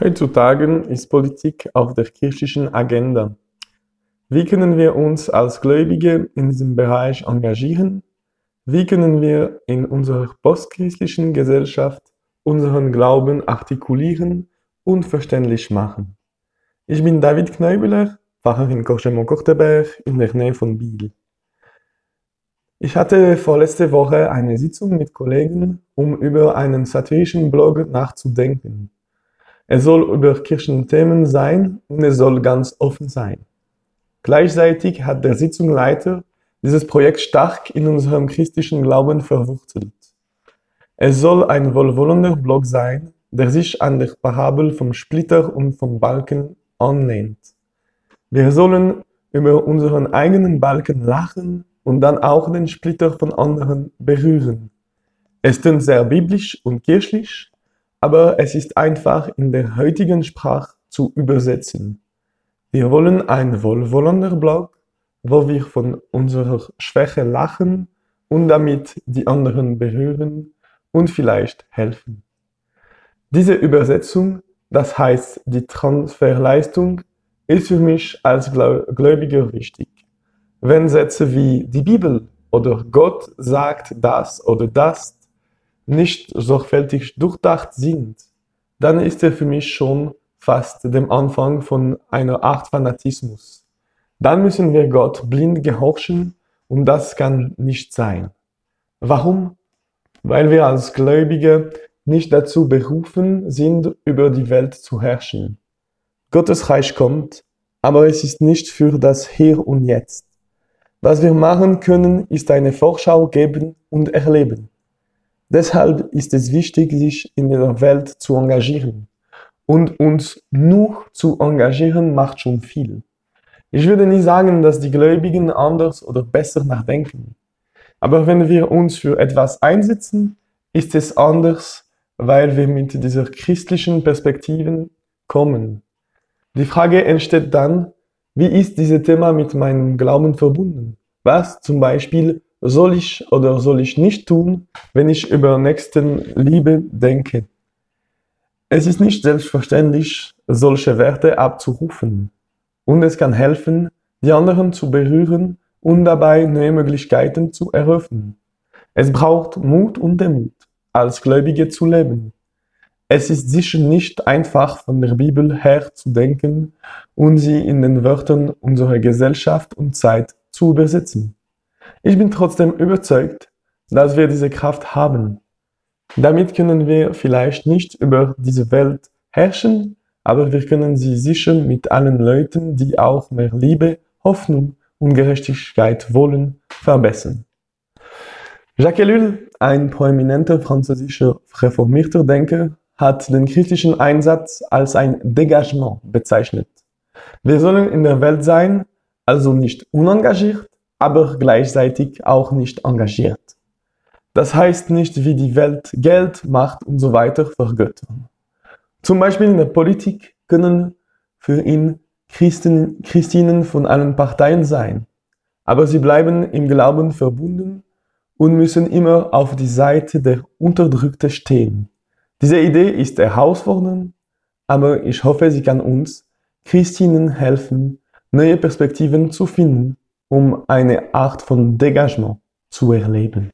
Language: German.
Heutzutage ist Politik auf der kirchlichen Agenda. Wie können wir uns als Gläubige in diesem Bereich engagieren? Wie können wir in unserer postchristlichen Gesellschaft unseren Glauben artikulieren und verständlich machen? Ich bin David Kneubeler, Pfarrer in Korchemont-Courteberg in der Nähe von Biel. Ich hatte vorletzte Woche eine Sitzung mit Kollegen, um über einen satirischen Blog nachzudenken. Es soll über Kirchenthemen sein und es soll ganz offen sein. Gleichzeitig hat der Sitzungsleiter dieses Projekt stark in unserem christlichen Glauben verwurzelt. Es soll ein wohlwollender Blog sein, der sich an der Parabel vom Splitter und vom Balken annehmt. Wir sollen über unseren eigenen Balken lachen und dann auch den Splitter von anderen berühren. Es klingt sehr biblisch und kirchlich, aber es ist einfach in der heutigen Sprache zu übersetzen. Wir wollen ein wohlwollender Blog, wo wir von unserer Schwäche lachen und damit die anderen berühren und vielleicht helfen. Diese Übersetzung, das heißt die Transferleistung, ist für mich als Gläubiger wichtig. Wenn Sätze wie die Bibel oder Gott sagt das oder das nicht sorgfältig durchdacht sind, dann ist er für mich schon fast dem Anfang von einer Art Fanatismus. Dann müssen wir Gott blind gehorchen und das kann nicht sein. Warum? Weil wir als Gläubige nicht dazu berufen sind, über die Welt zu herrschen. Gottes Reich kommt, aber es ist nicht für das Hier und Jetzt. Was wir machen können, ist eine Vorschau geben und erleben. Deshalb ist es wichtig, sich in der Welt zu engagieren. Und uns nur zu engagieren macht schon viel. Ich würde nie sagen, dass die Gläubigen anders oder besser nachdenken. Aber wenn wir uns für etwas einsetzen, ist es anders, weil wir mit dieser christlichen Perspektive kommen. Die Frage entsteht dann, wie ist dieses Thema mit meinem Glauben verbunden? Was zum Beispiel soll ich oder soll ich nicht tun, wenn ich über Nächstenliebe denke? Es ist nicht selbstverständlich, solche Werte abzurufen. Und es kann helfen, die anderen zu berühren und dabei neue Möglichkeiten zu eröffnen. Es braucht Mut und Demut, als Gläubige zu leben. Es ist sicher nicht einfach, von der Bibel her zu denken und sie in den Wörtern unserer Gesellschaft und Zeit zu übersetzen. Ich bin trotzdem überzeugt, dass wir diese Kraft haben. Damit können wir vielleicht nicht über diese Welt herrschen, aber wir können sie sicher mit allen Leuten, die auch mehr Liebe, Hoffnung und Gerechtigkeit wollen, verbessern. Jacques Ellul, ein prominenter französischer reformierter Denker, hat den christlichen Einsatz als ein Dégagement bezeichnet. Wir sollen in der Welt sein, also nicht unengagiert, aber gleichzeitig auch nicht engagiert. Das heißt nicht, wie die Welt Geld, Macht und so weiter vergöttern. Zum Beispiel in der Politik können für ihn Christen, Christinnen von allen Parteien sein, aber sie bleiben im Glauben verbunden und müssen immer auf die Seite der Unterdrückten stehen. Diese Idee ist herausfordernd, aber ich hoffe, sie kann uns Christinnen helfen, neue Perspektiven zu finden um eine Art von Degagement zu erleben.